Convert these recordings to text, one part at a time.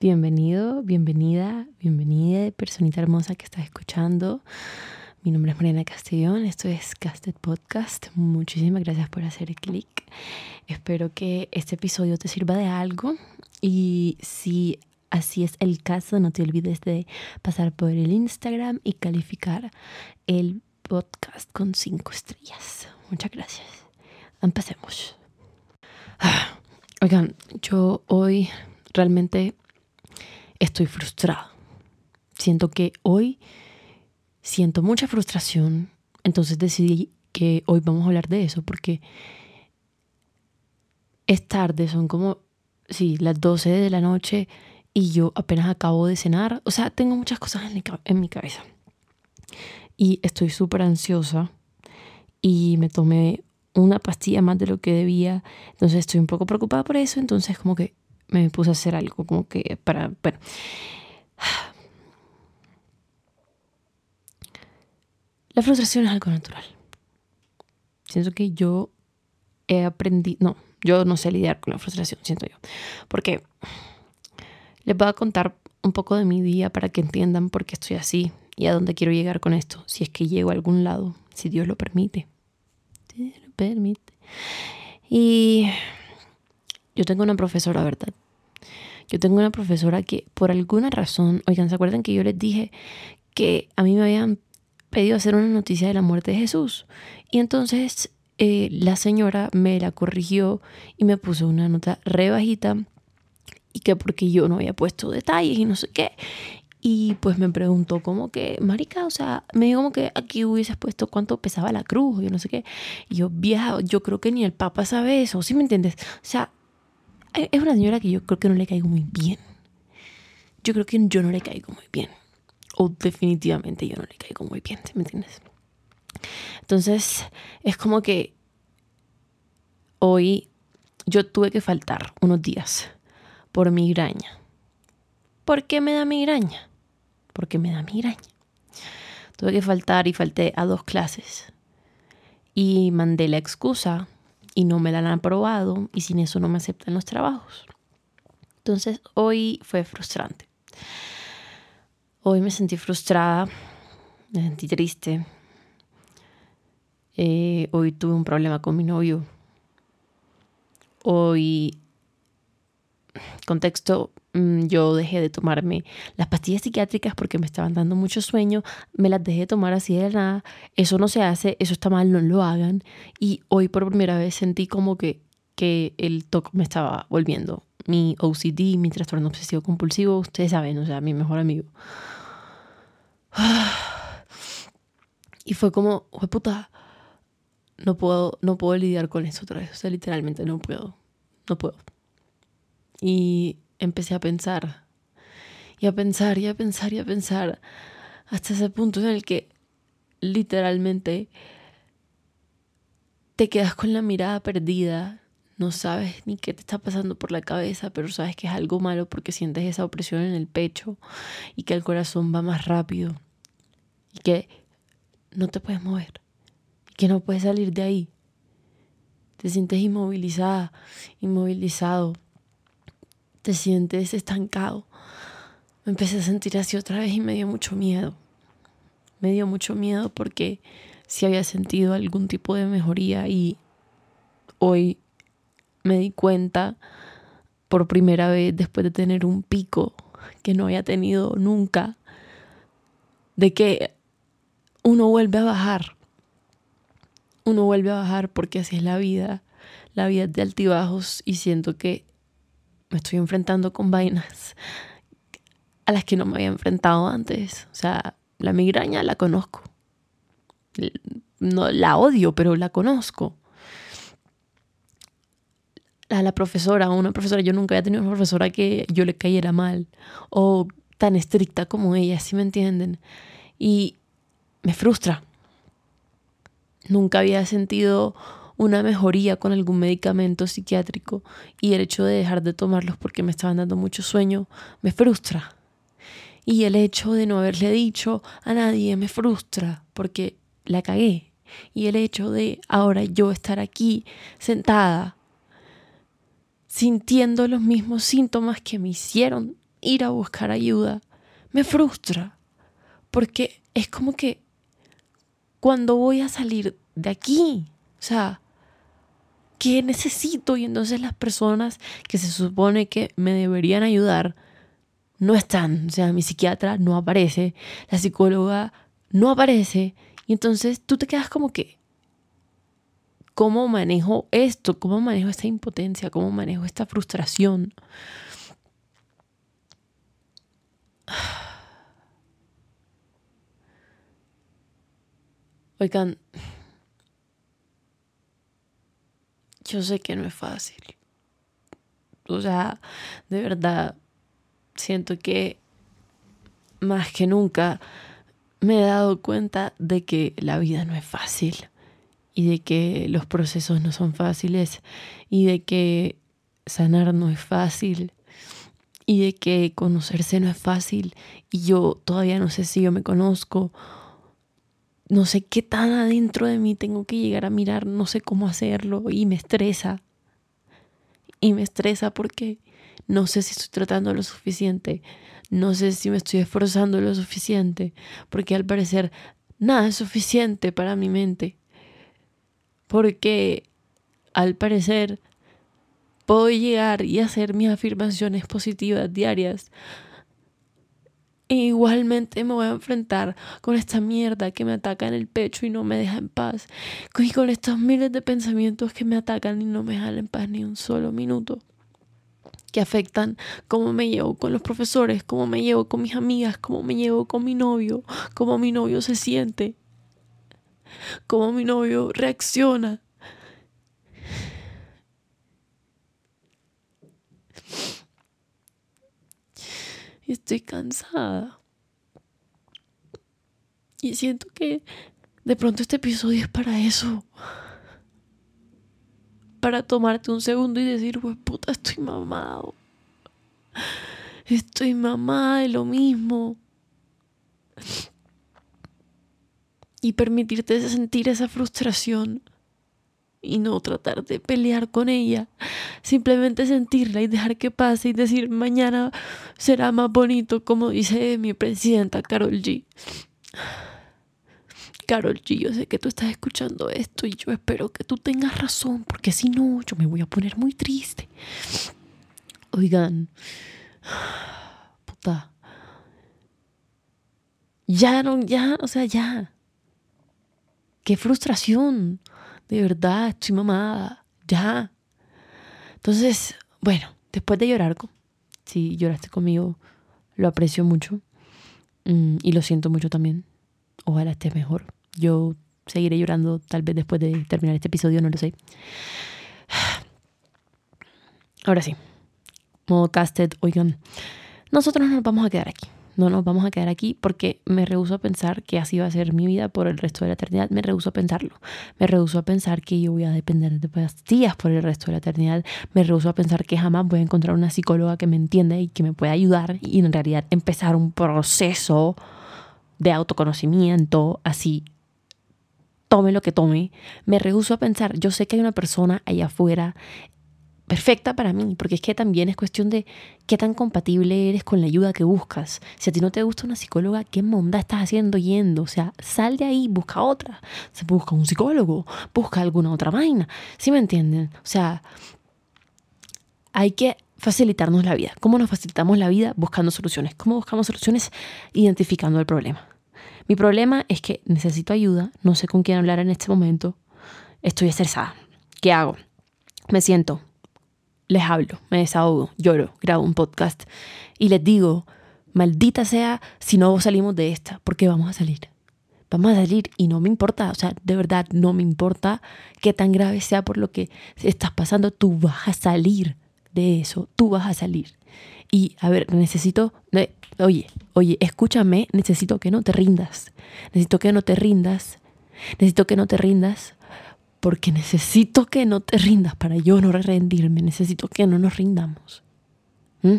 Bienvenido, bienvenida, bienvenida, personita hermosa que estás escuchando. Mi nombre es Mariana Castellón, esto es Casted Podcast. Muchísimas gracias por hacer clic. Espero que este episodio te sirva de algo y si así es el caso, no te olvides de pasar por el Instagram y calificar el podcast con cinco estrellas. Muchas gracias. Empecemos. Ah, oigan, yo hoy realmente estoy frustrada. Siento que hoy siento mucha frustración, entonces decidí que hoy vamos a hablar de eso porque es tarde, son como, sí, las 12 de la noche y yo apenas acabo de cenar. O sea, tengo muchas cosas en en mi cabeza. Y estoy súper ansiosa y me tomé una pastilla más de lo que debía. Entonces estoy un poco preocupada por eso. Entonces como que me puse a hacer algo como que para, bueno. La frustración es algo natural. Siento que yo he aprendido, no, yo no sé lidiar con la frustración, siento yo. Porque les voy a contar un poco de mi día para que entiendan por qué estoy así y a dónde quiero llegar con esto, si es que llego a algún lado, si Dios lo permite. Si Dios lo permite. Y yo tengo una profesora, ¿verdad? Yo tengo una profesora que por alguna razón, oigan, ¿se acuerdan que yo les dije que a mí me habían pedido hacer una noticia de la muerte de Jesús? Y entonces eh, la señora me la corrigió y me puso una nota re bajita y que porque yo no había puesto detalles y no sé qué. Y pues me preguntó como que, marica, o sea, me dijo como que aquí hubieses puesto cuánto pesaba la cruz, yo no sé qué. Y yo, vieja, yo creo que ni el Papa sabe eso, ¿sí me entiendes? O sea, es una señora que yo creo que no le caigo muy bien. Yo creo que yo no le caigo muy bien. O definitivamente yo no le caigo muy bien, ¿me entiendes? Entonces, es como que hoy yo tuve que faltar unos días por migraña. ¿Por qué me da migraña? Porque me da migraña. Tuve que faltar y falté a dos clases. Y mandé la excusa y no me la han aprobado y sin eso no me aceptan los trabajos. Entonces hoy fue frustrante. Hoy me sentí frustrada, me sentí triste. Eh, hoy tuve un problema con mi novio. Hoy, contexto, yo dejé de tomarme las pastillas psiquiátricas porque me estaban dando mucho sueño, me las dejé de tomar así de nada, eso no se hace, eso está mal, no lo hagan. Y hoy por primera vez sentí como que, que el TOC me estaba volviendo. Mi OCD, mi trastorno obsesivo compulsivo, ustedes saben, o sea, mi mejor amigo. Y fue como, puta, no puedo, no puedo lidiar con eso otra vez, o sea, literalmente no puedo, no puedo. Y empecé a pensar y a pensar y a pensar y a pensar hasta ese punto en el que literalmente te quedas con la mirada perdida, no sabes ni qué te está pasando por la cabeza, pero sabes que es algo malo porque sientes esa opresión en el pecho y que el corazón va más rápido y que no te puedes mover y que no puedes salir de ahí. Te sientes inmovilizada, inmovilizado te sientes estancado. Me empecé a sentir así otra vez y me dio mucho miedo. Me dio mucho miedo porque si había sentido algún tipo de mejoría y hoy me di cuenta por primera vez después de tener un pico que no había tenido nunca, de que uno vuelve a bajar. Uno vuelve a bajar porque así es la vida. La vida es de altibajos y siento que me estoy enfrentando con vainas a las que no me había enfrentado antes. O sea, la migraña la conozco. No la odio, pero la conozco. A la profesora, una profesora, yo nunca había tenido una profesora que yo le cayera mal o tan estricta como ella, ¿sí me entienden? Y me frustra. Nunca había sentido una mejoría con algún medicamento psiquiátrico y el hecho de dejar de tomarlos porque me estaban dando mucho sueño me frustra. Y el hecho de no haberle dicho a nadie me frustra porque la cagué. Y el hecho de ahora yo estar aquí sentada sintiendo los mismos síntomas que me hicieron ir a buscar ayuda me frustra. Porque es como que cuando voy a salir de aquí, o sea, ¿qué necesito? Y entonces las personas que se supone que me deberían ayudar no están. O sea, mi psiquiatra no aparece, la psicóloga no aparece. Y entonces tú te quedas como que, ¿cómo manejo esto? ¿Cómo manejo esta impotencia? ¿Cómo manejo esta frustración? Oigan, yo sé que no es fácil. O sea, de verdad, siento que más que nunca me he dado cuenta de que la vida no es fácil y de que los procesos no son fáciles y de que sanar no es fácil y de que conocerse no es fácil y yo todavía no sé si yo me conozco, no sé qué tan adentro de mí tengo que llegar a mirar, no sé cómo hacerlo y me estresa. Y me estresa porque no sé si estoy tratando lo suficiente, no sé si me estoy esforzando lo suficiente, porque al parecer nada es suficiente para mi mente. Porque al parecer puedo llegar y hacer mis afirmaciones positivas diarias. E igualmente me voy a enfrentar con esta mierda que me ataca en el pecho y no me deja en paz. Y con estos miles de pensamientos que me atacan y no me dejan en paz ni un solo minuto. Que afectan cómo me llevo con los profesores, cómo me llevo con mis amigas, cómo me llevo con mi novio, cómo mi novio se siente, cómo mi novio reacciona y estoy cansada. Y siento que de pronto este episodio es para eso. Para tomarte un segundo y decir, pues puta, estoy mamado. Estoy mamada de lo mismo. Y permitirte sentir esa frustración y no tratar de pelear con ella, simplemente sentirla y dejar que pase y decir mañana será más bonito, como dice mi presidenta Carol G. Carol G, yo sé que tú estás escuchando esto y yo espero que tú tengas razón, porque si no, yo me voy a poner muy triste. Oigan, puta. Ya, no, ya, o sea, ya. Qué frustración de verdad, estoy mamada, ya. Entonces, bueno, después de llorar, si lloraste conmigo, lo aprecio mucho mm, y lo siento mucho también. Ojalá estés mejor. Yo seguiré llorando tal vez después de terminar este episodio, no lo sé. Ahora sí, modo casted, oigan, nosotros nos vamos a quedar aquí no nos vamos a quedar aquí porque me rehuso a pensar que así va a ser mi vida por el resto de la eternidad. Me rehuso a pensarlo. Me rehuso a pensar que yo voy a depender de pastillas por el resto de la eternidad. Me rehuso a pensar que jamás voy a encontrar una psicóloga que me entienda y que me pueda ayudar y en realidad empezar un proceso de autoconocimiento así tome lo que tome, me rehuso a pensar, yo sé que hay una persona allá afuera perfecta para mí, porque es que también es cuestión de qué tan compatible eres con la ayuda que buscas. Si a ti no te gusta una psicóloga, ¿qué monda estás haciendo yendo? O sea, sal de ahí, busca otra. Se busca un psicólogo, busca alguna otra vaina. ¿Sí me entienden? O sea, hay que facilitarnos la vida. ¿Cómo nos facilitamos la vida? Buscando soluciones. ¿Cómo buscamos soluciones? Identificando el problema. Mi problema es que necesito ayuda, no sé con quién hablar en este momento, estoy estresada. ¿Qué hago? Me siento, les hablo, me desahogo, lloro, grabo un podcast y les digo, maldita sea si no salimos de esta, porque vamos a salir. Vamos a salir y no me importa, o sea, de verdad no me importa qué tan grave sea por lo que estás pasando, tú vas a salir de eso, tú vas a salir. Y a ver, necesito, oye, oye, escúchame, necesito que no te rindas, necesito que no te rindas, necesito que no te rindas porque necesito que no te rindas para yo no rendirme, necesito que no nos rindamos. ¿Mm?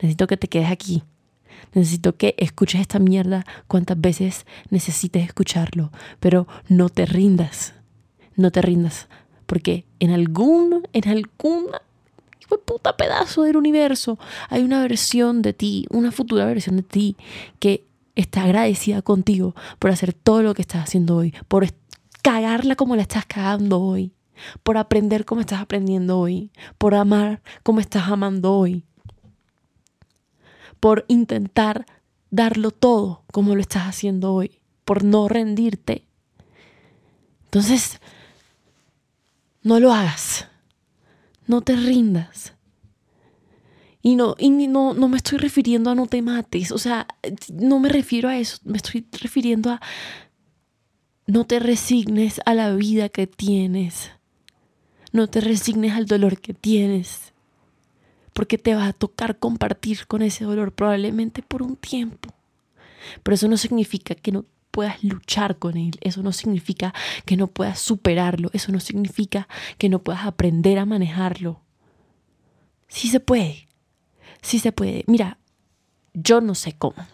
Necesito que te quedes aquí. Necesito que escuches esta mierda cuantas veces necesites escucharlo, pero no te rindas. No te rindas, porque en algún en alguna puta pedazo del universo, hay una versión de ti, una futura versión de ti que está agradecida contigo por hacer todo lo que estás haciendo hoy, por cagarla como la estás cagando hoy, por aprender como estás aprendiendo hoy, por amar como estás amando hoy, por intentar darlo todo como lo estás haciendo hoy, por no rendirte. Entonces, no lo hagas. No te rindas. Y no, y no, no me estoy refiriendo a no te mates. O sea, no me refiero a eso. Me estoy refiriendo a no te resignes a la vida que tienes. No te resignes al dolor que tienes. Porque te va a tocar compartir con ese dolor probablemente por un tiempo. Pero eso no significa que no puedas luchar con él, eso no significa que no puedas superarlo, eso no significa que no puedas aprender a manejarlo. Sí se puede, sí se puede. Mira, yo no sé cómo.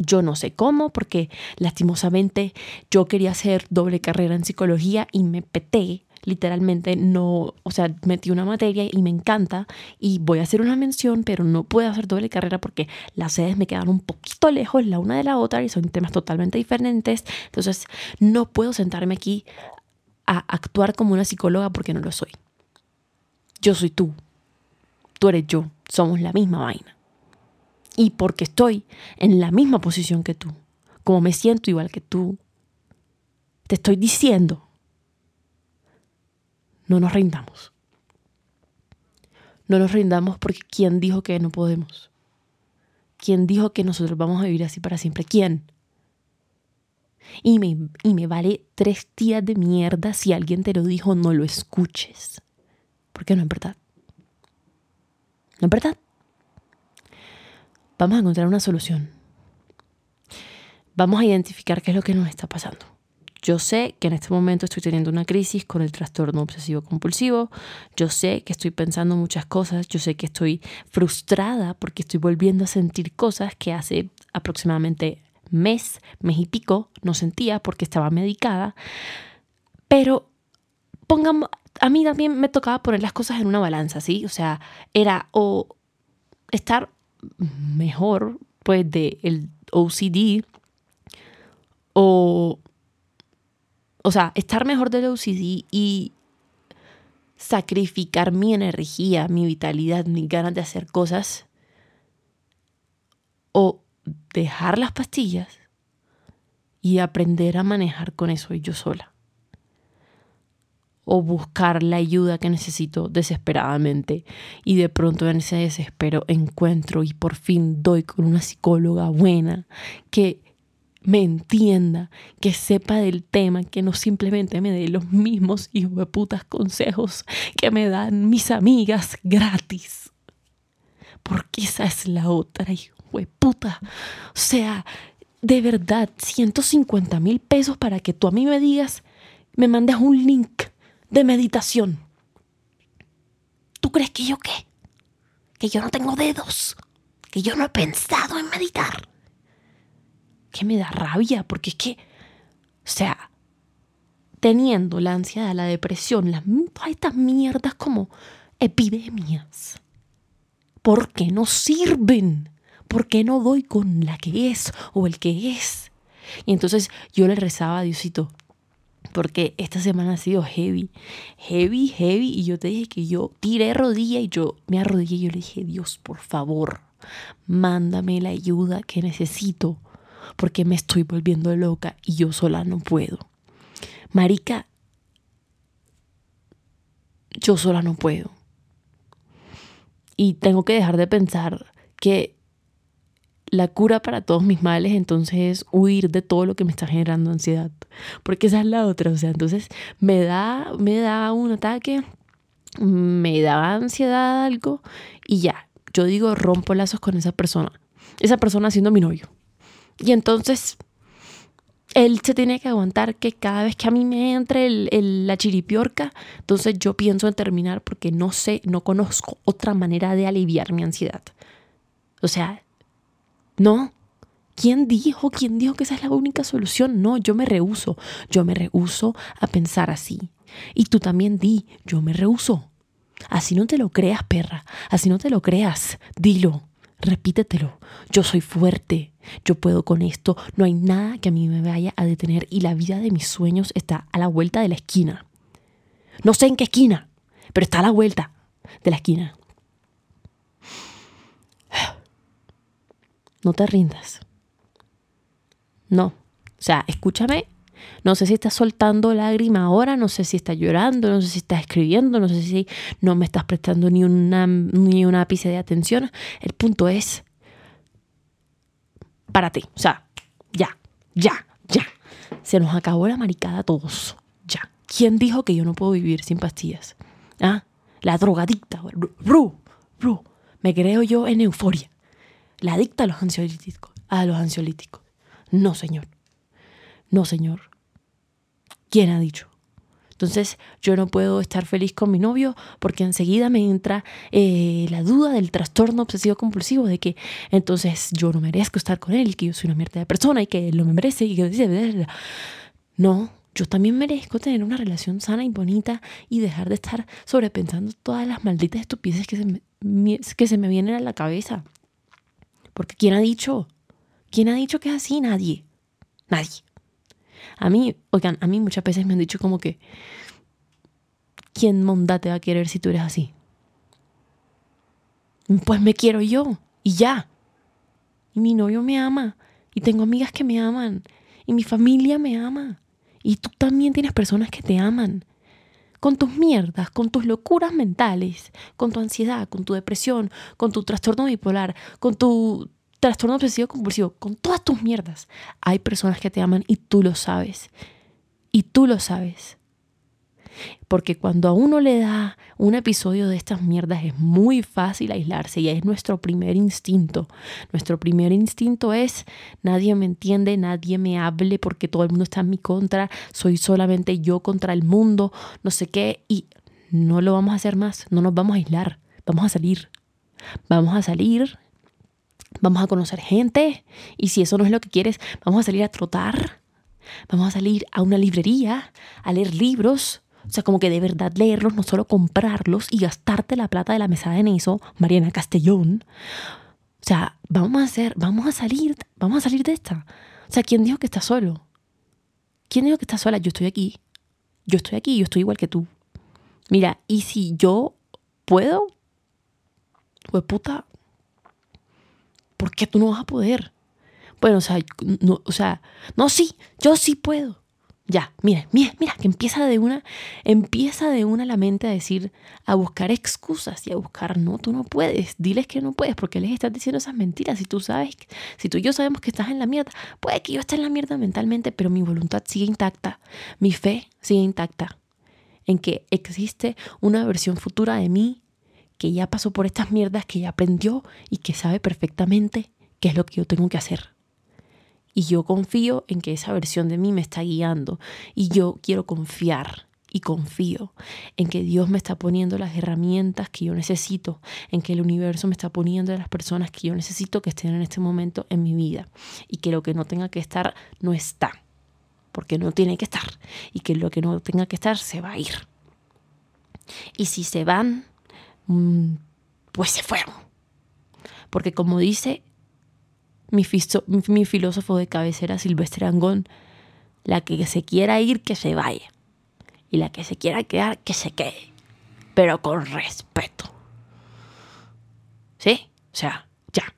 Yo no sé cómo, porque lastimosamente yo quería hacer doble carrera en psicología y me peté literalmente no, o sea, metí una materia y me encanta y voy a hacer una mención, pero no puedo hacer doble carrera porque las sedes me quedan un poquito lejos la una de la otra y son temas totalmente diferentes. Entonces, no puedo sentarme aquí a actuar como una psicóloga porque no lo soy. Yo soy tú, tú eres yo, somos la misma vaina. Y porque estoy en la misma posición que tú, como me siento igual que tú, te estoy diciendo no nos rindamos. No nos rindamos porque ¿quién dijo que no podemos? ¿Quién dijo que nosotros vamos a vivir así para siempre? ¿Quién? Y me, y me vale tres días de mierda si alguien te lo dijo, no lo escuches. Porque no es verdad. No es verdad. Vamos a encontrar una solución. Vamos a identificar qué es lo que nos está pasando. Yo sé que en este momento estoy teniendo una crisis con el trastorno obsesivo compulsivo. Yo sé que estoy pensando muchas cosas. Yo sé que estoy frustrada porque estoy volviendo a sentir cosas que hace aproximadamente mes, mes y pico no sentía porque estaba medicada. Pero pongamos, a mí también me tocaba poner las cosas en una balanza, ¿sí? O sea, era o estar mejor, pues, del OCD o o sea, estar mejor del OCD y sacrificar mi energía, mi vitalidad, mi ganas de hacer cosas, o dejar las pastillas y aprender a manejar con eso yo sola. O buscar la ayuda que necesito desesperadamente y de pronto en ese desespero encuentro y por fin doy con una psicóloga buena que me entienda, que sepa del tema, que no simplemente me dé los mismos hijos de putas consejos que me dan mis amigas gratis. Porque esa es la otra, hijo de puta. O sea, de verdad, 150 mil pesos para que tú a mí me digas, me mandes un link de meditación. ¿Tú crees que yo qué? Que yo no tengo dedos, que yo no he pensado en meditar que me da rabia, porque es que, o sea, teniendo la ansiedad, la depresión, las, todas estas mierdas como epidemias, ¿por qué no sirven? ¿Por qué no doy con la que es o el que es? Y entonces yo le rezaba a Diosito, porque esta semana ha sido heavy, heavy, heavy, y yo te dije que yo tiré rodilla y yo me arrodillé y yo le dije, Dios, por favor, mándame la ayuda que necesito porque me estoy volviendo loca y yo sola no puedo. Marica, yo sola no puedo. Y tengo que dejar de pensar que la cura para todos mis males entonces es huir de todo lo que me está generando ansiedad. Porque esa es la otra. O sea, entonces me da, me da un ataque, me da ansiedad algo y ya. Yo digo, rompo lazos con esa persona. Esa persona siendo mi novio. Y entonces él se tiene que aguantar que cada vez que a mí me entre el, la chiripiorca, entonces yo pienso en terminar porque no sé, no conozco otra manera de aliviar mi ansiedad. O sea, no. ¿Quién dijo? ¿Quién dijo que esa es la única solución? No, yo me rehuso. Yo me rehuso a pensar así. Y tú también di, yo me rehuso. Así no te lo creas, perra. Así no te lo creas. Dilo. Repítetelo. Yo soy fuerte. Yo puedo con esto. No hay nada que a mí me vaya a detener y la vida de mis sueños está a la vuelta de la esquina. No sé en qué esquina, pero está a la vuelta de la esquina. No te rindas. No. O sea, escúchame no sé si estás soltando lágrima ahora, no sé si estás llorando, no sé si estás escribiendo, no sé si no me estás prestando ni una, ni ápice de atención. El punto es, párate, o sea, ya, ya, ya. Se nos acabó la maricada a todos, ya. ¿Quién dijo que yo no puedo vivir sin pastillas? ¿Ah? La drogadicta, bro, bro, me creo yo en euforia. La adicta a los ansiolíticos, a los ansiolíticos. No, señor. No, señor. ¿Quién ha dicho? Entonces yo no puedo estar feliz con mi novio porque enseguida me entra eh, la duda del trastorno obsesivo compulsivo de que entonces yo no merezco estar con él, que yo soy una mierda de persona y que él no me merece y que dice, no, yo también merezco tener una relación sana y bonita y dejar de estar sobrepensando todas las malditas estupideces que se que se me vienen a la cabeza. Porque ¿quién ha dicho? ¿Quién ha dicho que es así? Nadie. Nadie. A mí, oigan, a mí muchas veces me han dicho como que, ¿quién monda te va a querer si tú eres así? Pues me quiero yo y ya. Y mi novio me ama y tengo amigas que me aman y mi familia me ama y tú también tienes personas que te aman. Con tus mierdas, con tus locuras mentales, con tu ansiedad, con tu depresión, con tu trastorno bipolar, con tu trastorno obsesivo compulsivo, con todas tus mierdas, hay personas que te aman y tú lo sabes. Y tú lo sabes. Porque cuando a uno le da un episodio de estas mierdas es muy fácil aislarse y es nuestro primer instinto. Nuestro primer instinto es nadie me entiende, nadie me hable porque todo el mundo está en mi contra, soy solamente yo contra el mundo, no sé qué. Y no lo vamos a hacer más, no nos vamos a aislar, vamos a salir. Vamos a salir vamos a conocer gente y si eso no es lo que quieres, vamos a salir a trotar, vamos a salir a una librería, a leer libros, o sea, como que de verdad leerlos, no solo comprarlos y gastarte la plata de la mesada en eso, Mariana Castellón. O sea, vamos a hacer, vamos a salir, vamos a salir de esta. O sea, ¿quién dijo que estás solo? ¿Quién dijo que estás sola? Yo estoy aquí. Yo estoy aquí, yo estoy igual que tú. Mira, y si yo puedo, pues puta, ¿por qué tú no vas a poder? Bueno, o sea, no, o sea, no, sí, yo sí puedo. Ya, mira, mira, mira, que empieza de una, empieza de una la mente a decir, a buscar excusas y a buscar, no, tú no puedes, diles que no puedes, porque les estás diciendo esas mentiras. Si tú sabes, si tú y yo sabemos que estás en la mierda, puede que yo esté en la mierda mentalmente, pero mi voluntad sigue intacta, mi fe sigue intacta en que existe una versión futura de mí que ya pasó por estas mierdas, que ya aprendió y que sabe perfectamente qué es lo que yo tengo que hacer. Y yo confío en que esa versión de mí me está guiando. Y yo quiero confiar y confío en que Dios me está poniendo las herramientas que yo necesito, en que el universo me está poniendo las personas que yo necesito que estén en este momento en mi vida. Y que lo que no tenga que estar no está, porque no tiene que estar. Y que lo que no tenga que estar se va a ir. Y si se van, Mm, pues se fueron. Porque como dice mi, filósofo de cabecera, Silvestre Angón, la que se quiera ir, que se vaya. Y la que se quiera quedar, que se quede. Pero con respeto. ¿Sí? O sea, ya.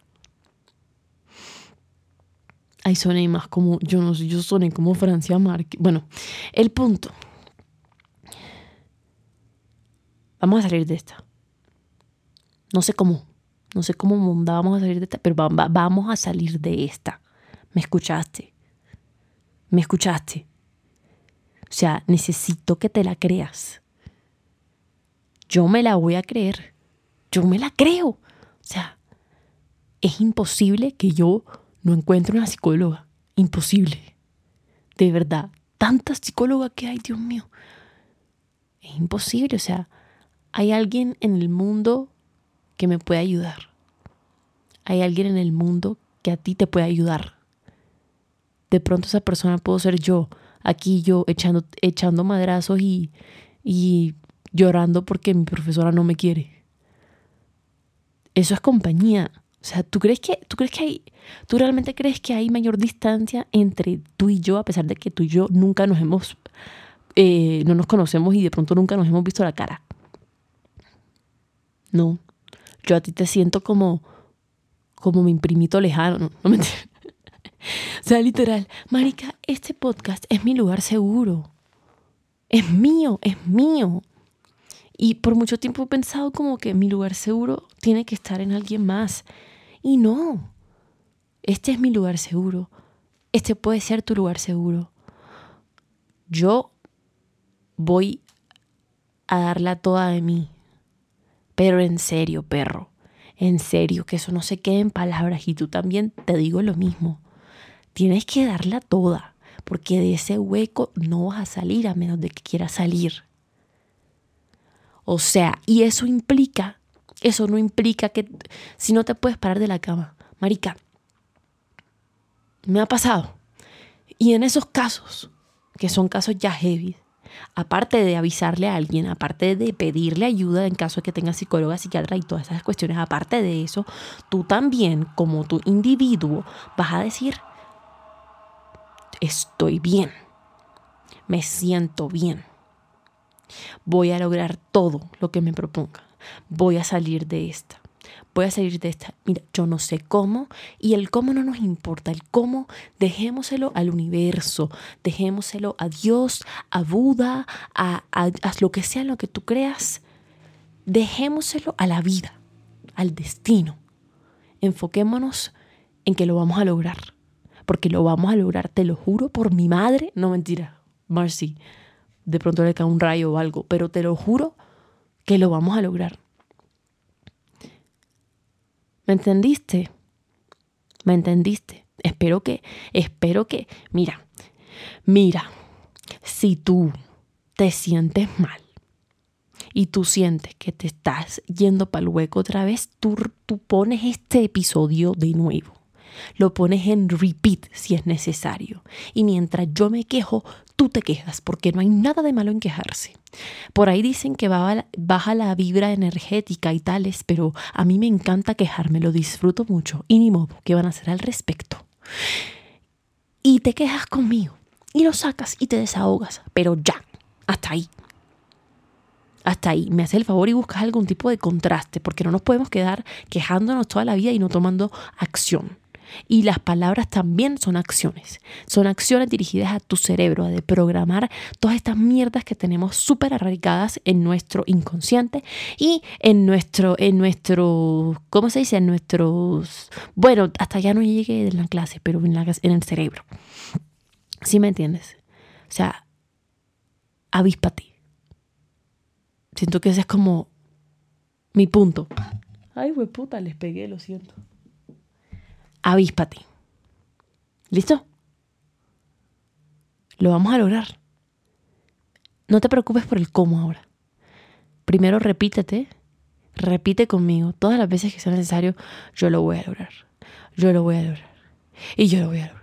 Ahí soné más como, yo no sé, yo soné como Francia Márquez. Bueno, el punto. Vamos a salir de esta. No sé cómo, no sé cómo vamos a salir de esta, pero vamos a salir de esta. ¿Me escuchaste? ¿Me escuchaste? O sea, necesito que te la creas. Yo me la voy a creer. Yo me la creo. O sea, es imposible que yo no encuentre una psicóloga. Imposible. De verdad. Tantas psicólogas que hay, Dios mío. Es imposible. O sea, hay alguien en el mundo que me puede ayudar. Hay alguien en el mundo que a ti te puede ayudar. De pronto esa persona puedo ser yo, aquí yo echando, echando madrazos y, y llorando porque mi profesora no me quiere. Eso es compañía. O sea, ¿tú crees que, tú crees que hay, tú realmente crees que hay mayor distancia entre tú y yo, a pesar de que tú y yo nunca nos hemos, eh, no nos conocemos y de pronto nunca nos hemos visto la cara? No. Yo a ti te siento como, como mi primito lejano. No, me o sea, literal, Marica, este podcast es mi lugar seguro. Es mío, es mío. Y por mucho tiempo he pensado como que mi lugar seguro tiene que estar en alguien más. Y no. Este es mi lugar seguro. Este puede ser tu lugar seguro. Yo voy a darla toda de mí. Pero en serio, perro. En serio, que eso no se quede en palabras. Y tú también te digo lo mismo. Tienes que darla toda. Porque de ese hueco no vas a salir a menos de que quieras salir. O sea, y eso implica, eso no implica que si no te puedes parar de la cama, marica, me ha pasado. Y en esos casos, que son casos ya heavy, aparte de avisarle a alguien, aparte de pedirle ayuda en caso de que tengas psicóloga, psiquiatra y todas esas cuestiones, aparte de eso, tú también, como tu individuo, vas a decir, estoy bien, me siento bien Voy a lograr todo lo que me proponga. Voy a salir de esta. Voy a salir de esta. Mira, yo no sé cómo y el cómo no nos importa. El cómo dejémoselo al universo, dejémoselo a Dios, a Buda, a, a, lo que sea lo que tú creas. Dejémoselo a la vida, al destino. Enfoquémonos en que lo vamos a lograr. Porque lo vamos a lograr, te lo juro por mi madre. No mentira, Marcy de pronto le cae un rayo o algo, pero te lo juro que lo vamos a lograr. ¿Me entendiste? ¿Me entendiste? Espero que, espero que, mira, mira, si tú te sientes mal y tú sientes que te estás yendo para el hueco otra vez, tú, tú pones este episodio de nuevo. Lo pones en repeat si es necesario. Y mientras yo me quejo, tú te quejas, porque no hay nada de malo en quejarse. Por ahí dicen que baja la vibra energética y tales, pero a mí me encanta quejarme, lo disfruto mucho. Y ni modo, ¿qué van a hacer al respecto? Y te quejas conmigo, y lo sacas y te desahogas, pero ya, hasta ahí hasta ahí. Me hace el favor y buscas algún tipo de contraste, porque no nos podemos quedar quejándonos toda la vida y no tomando acción. Y las palabras también son acciones. Son acciones dirigidas a tu cerebro, a de programar todas estas mierdas que tenemos súper arraigadas en nuestro inconsciente y en nuestro, en nuestro, ¿cómo se dice? En nuestros, bueno, hasta ya no llegué en la clase, pero en, en el cerebro. ¿Sí me entiendes? O sea, avíspate. Siento que ese es como mi punto. Ay, puta, les pegué, lo siento avíspate. ¿Listo? Lo vamos a lograr. No te preocupes por el cómo ahora. Primero repítete, repite conmigo todas las veces que sea necesario, yo lo voy a lograr. Yo lo voy a lograr. Y yo lo voy a lograr.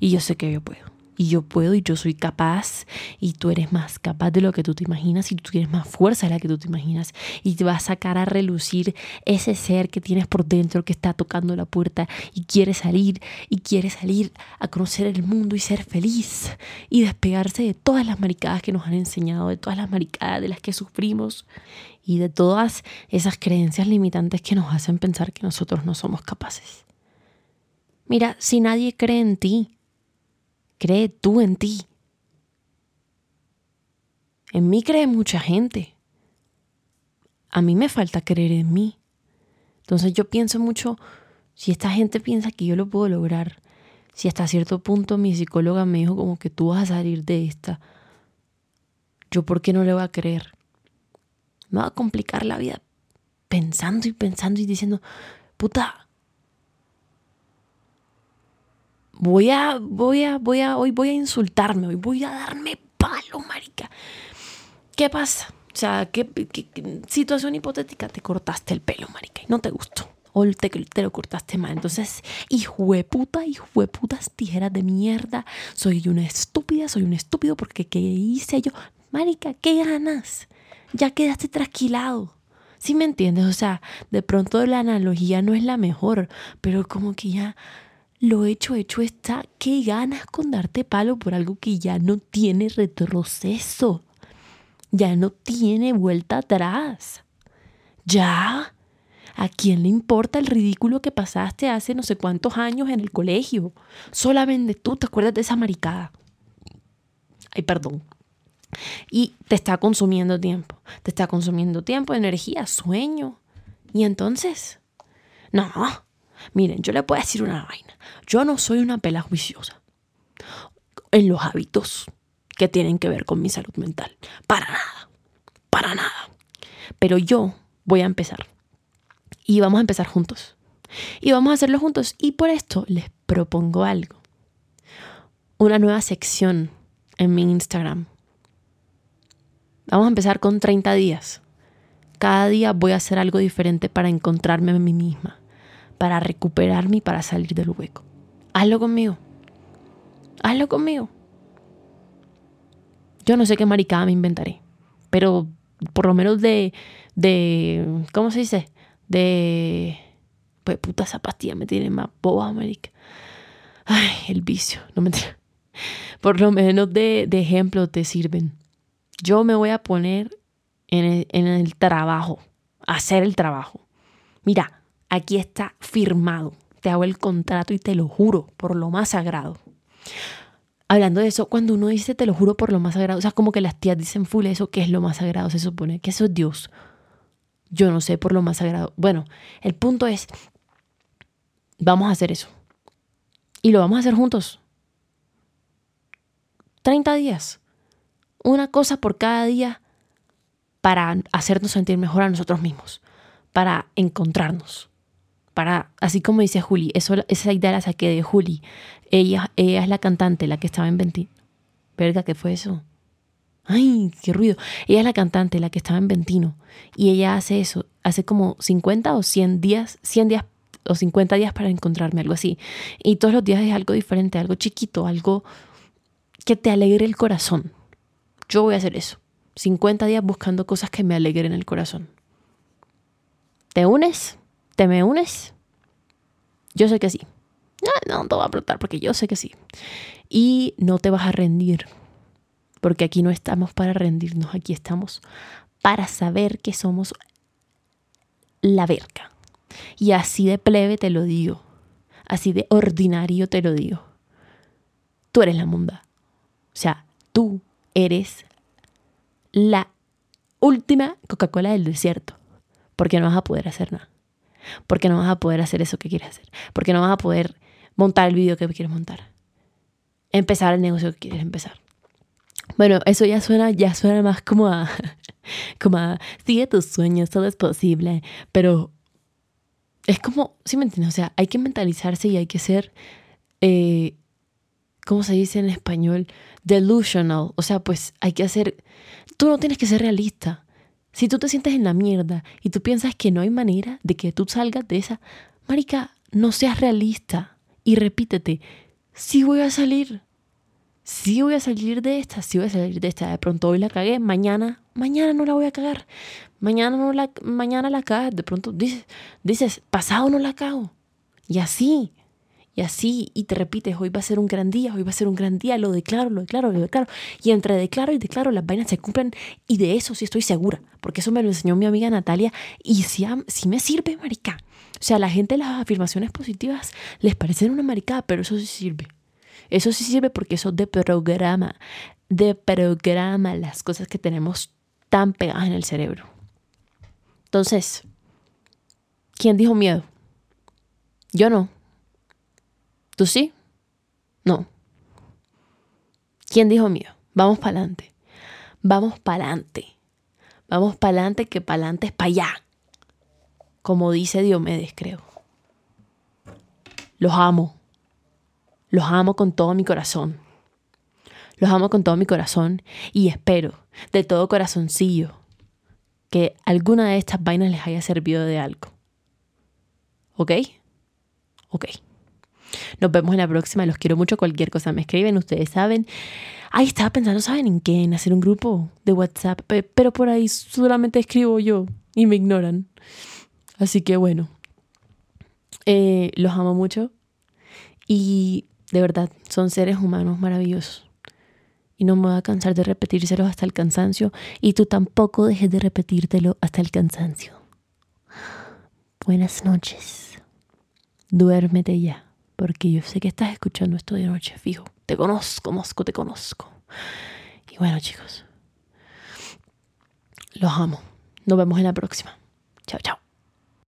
Y yo sé que yo puedo y yo puedo y yo soy capaz y tú eres más capaz de lo que tú te imaginas y tú tienes más fuerza de la que tú te imaginas y te va a sacar a relucir ese ser que tienes por dentro que está tocando la puerta y quiere salir y quiere salir a conocer el mundo y ser feliz y despegarse de todas las maricadas que nos han enseñado, de todas las maricadas de las que sufrimos y de todas esas creencias limitantes que nos hacen pensar que nosotros no somos capaces. Mira, si nadie cree en ti, Cree tú en ti. En mí cree mucha gente. A mí me falta creer en mí. Entonces yo pienso mucho, si esta gente piensa que yo lo puedo lograr, si hasta cierto punto mi psicóloga me dijo como que tú vas a salir de esta, yo por qué no le voy a creer. Me va a complicar la vida pensando y pensando y diciendo, puta, voy a, voy a, voy a, hoy voy a insultarme, hoy voy a darme palo, marica. ¿Qué pasa? O sea, ¿qué, situación hipotética? Te cortaste el pelo, marica, y no te gustó. O te, te lo cortaste mal. Entonces, hijo de puta, hijo de putas, tijeras de mierda. Soy una estúpida, soy un estúpido porque ¿qué hice yo? Marica, ¿qué ganas? ya quedaste trasquilado. ¿Sí me entiendes? O sea, de pronto la analogía no es la mejor, pero como que ya lo hecho, hecho está. ¿Qué ganas con darte palo por algo que ya no tiene retroceso? Ya no tiene vuelta atrás. Ya. ¿A quién le importa el ridículo que pasaste hace no sé cuántos años en el colegio? Solamente tú te acuerdas de esa maricada. Ay, perdón. Y te está consumiendo tiempo. Te está consumiendo tiempo, energía, sueño. Y entonces, no. Miren, yo le puedo decir una vaina. Yo no soy una pela juiciosa en los hábitos que tienen que ver con mi salud mental. Para nada. Para nada. Pero yo voy a empezar. Y vamos a empezar juntos. Y vamos a hacerlo juntos. Y por esto les propongo algo. Una nueva sección en mi Instagram Vamos a empezar con 30 días. Cada día voy a hacer algo diferente para encontrarme a mí misma, para recuperarme y para salir del hueco. Hazlo conmigo. Hazlo conmigo. Yo no sé qué maricada me inventaré, pero por lo menos de, de, ¿cómo se dice? De, pues puta esa pastilla me tiene más boba, marica. Ay, el vicio, no me Por lo menos de, de ejemplo te sirven. Yo me voy a poner en el, trabajo, hacer el trabajo. Mira, aquí está firmado. Te hago el contrato y te lo juro por lo más sagrado. Hablando de eso, cuando uno dice te lo juro por lo más sagrado, o sea, como que las tías dicen full eso, que es lo más sagrado, se supone que eso es Dios. Yo no sé por lo más sagrado. Bueno, el punto es, vamos a hacer eso. Y lo vamos a hacer juntos. 30 días una cosa por cada día para hacernos sentir mejor a nosotros mismos, para encontrarnos, para, así como dice Juli, eso, esa idea la saqué de Juli, ella, ella es la cantante, la que estaba en Ventino. Verga, ¿qué fue eso? Ay, qué ruido. Ella es la cantante, la que estaba en Ventino. Y ella hace eso, hace como 50 o 100 días, 100 días o 50 días para encontrarme, algo así. Y todos los días es algo diferente, algo chiquito, algo que te alegre el corazón. Yo voy a hacer eso. 50 días buscando cosas que me alegren el corazón. ¿Te unes? ¿Te me unes? Yo sé que sí. No, no te voy a preguntar porque yo sé que sí. Y no te vas a rendir. Porque aquí no estamos para rendirnos, aquí estamos para saber que somos la verga. Y así de plebe te lo digo. Así de ordinario te lo digo. Tú eres la munda. O sea, tú eres la última Coca-Cola del desierto, porque no vas a poder hacer nada, porque no vas a poder hacer eso que quieres hacer, porque no vas a poder montar el video que quieres montar, empezar el negocio que quieres empezar. Bueno, eso ya suena, ya suena más como a, como a, sigue tus sueños, todo es posible, pero es como, ¿sí me entiendes? O sea, hay que mentalizarse y hay que ser eh, ¿cómo se dice en español? Delusional. O sea, pues hay que hacer, tú no tienes que ser realista. Si tú te sientes en la mierda y tú piensas que no hay manera de que tú salgas de esa, marica, no seas realista y repítete, sí voy a salir, sí voy a salir de esta, sí voy a salir de esta. De pronto hoy la cagué, mañana, mañana no la voy a cagar. Mañana no la, mañana la cagas, de pronto dices, dices, pasado no la cago. Y así, y así, y te repites, hoy va a ser un gran día, hoy va a ser un gran día, lo declaro, lo declaro, lo declaro. Y entre declaro y declaro, las vainas se cumplen y de eso sí estoy segura, porque eso me lo enseñó mi amiga Natalia y sí, sí me sirve, marica. O sea, a la gente las afirmaciones positivas les parecen una maricada, pero eso sí sirve. Eso sí sirve porque eso de programa, de programa las cosas que tenemos tan pegadas en el cerebro. Entonces, ¿quién dijo miedo? Yo no. ¿Tú sí? No. ¿Quién dijo mío? Vamos para adelante. Vamos para adelante. Vamos para adelante, que para adelante es para allá. Como dice Diomedes, creo. Los amo. Los amo con todo mi corazón. Los amo con todo mi corazón y espero de todo corazoncillo que alguna de estas vainas les haya servido de algo. ¿Ok? Ok. Nos vemos en la próxima. Los quiero mucho. Cualquier cosa me escriben. Ustedes saben. Ay, estaba pensando, ¿saben en qué? En hacer un grupo de WhatsApp, pero por ahí solamente escribo yo y me ignoran. Así que bueno, eh, los amo mucho y de verdad son seres humanos maravillosos. Y no me voy a cansar de repetírselos hasta el cansancio y tú tampoco dejes de repetírtelo hasta el cansancio. Buenas noches. Duérmete ya, porque yo sé que estás escuchando esto de noche, fijo. Te conozco, Mosco, te conozco. Y bueno, chicos, los amo. Nos vemos en la próxima. Chao, chao.